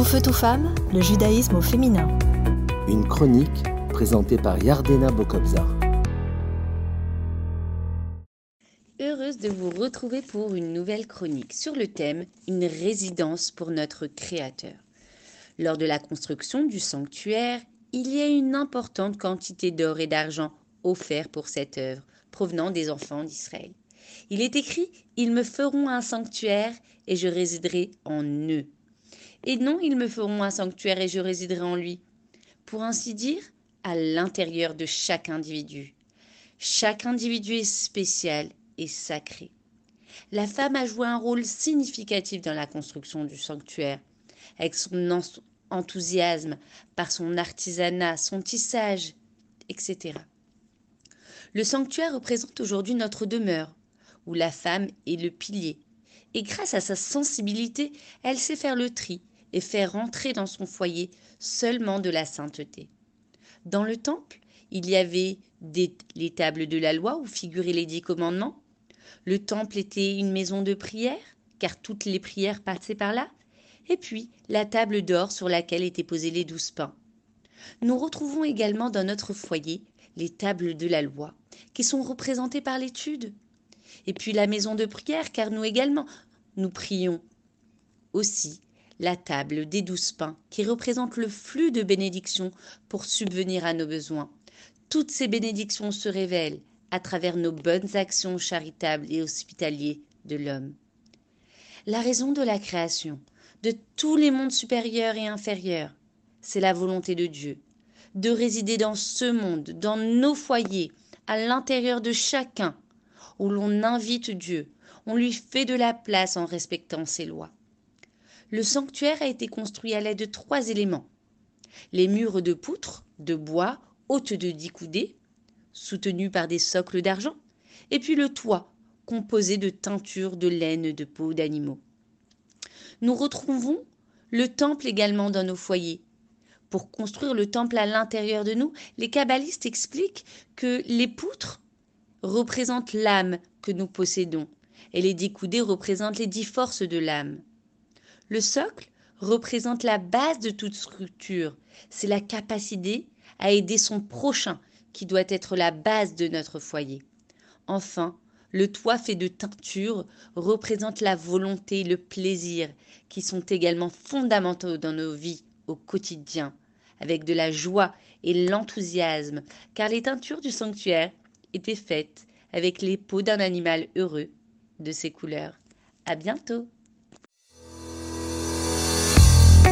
Tout feu, tout femme, le judaïsme au féminin. Une chronique présentée par Yardena Bokobzar. Heureuse de vous retrouver pour une nouvelle chronique sur le thème Une résidence pour notre Créateur. Lors de la construction du sanctuaire, il y a une importante quantité d'or et d'argent offerts pour cette œuvre, provenant des enfants d'Israël. Il est écrit Ils me feront un sanctuaire et je résiderai en eux. Et non, ils me feront un sanctuaire et je résiderai en lui. Pour ainsi dire, à l'intérieur de chaque individu. Chaque individu est spécial et sacré. La femme a joué un rôle significatif dans la construction du sanctuaire, avec son enthousiasme, par son artisanat, son tissage, etc. Le sanctuaire représente aujourd'hui notre demeure, où la femme est le pilier. Et grâce à sa sensibilité, elle sait faire le tri et faire rentrer dans son foyer seulement de la sainteté. Dans le temple, il y avait les tables de la loi où figuraient les dix commandements. Le temple était une maison de prière, car toutes les prières passaient par là. Et puis la table d'or sur laquelle étaient posés les douze pains. Nous retrouvons également dans notre foyer les tables de la loi, qui sont représentées par l'étude. Et puis la maison de prière, car nous également, nous prions. Aussi la table des douze pains, qui représente le flux de bénédictions pour subvenir à nos besoins. Toutes ces bénédictions se révèlent à travers nos bonnes actions charitables et hospitalières de l'homme. La raison de la création, de tous les mondes supérieurs et inférieurs, c'est la volonté de Dieu, de résider dans ce monde, dans nos foyers, à l'intérieur de chacun, où l'on invite Dieu, on lui fait de la place en respectant ses lois le sanctuaire a été construit à l'aide de trois éléments. Les murs de poutres, de bois, hautes de dix coudées, soutenus par des socles d'argent, et puis le toit, composé de teintures de laine de peau d'animaux. Nous retrouvons le temple également dans nos foyers. Pour construire le temple à l'intérieur de nous, les kabbalistes expliquent que les poutres représentent l'âme que nous possédons, et les dix coudées représentent les dix forces de l'âme. Le socle représente la base de toute structure. C'est la capacité à aider son prochain qui doit être la base de notre foyer. Enfin, le toit fait de teinture représente la volonté, le plaisir, qui sont également fondamentaux dans nos vies au quotidien, avec de la joie et l'enthousiasme, car les teintures du sanctuaire étaient faites avec les peaux d'un animal heureux de ses couleurs. À bientôt!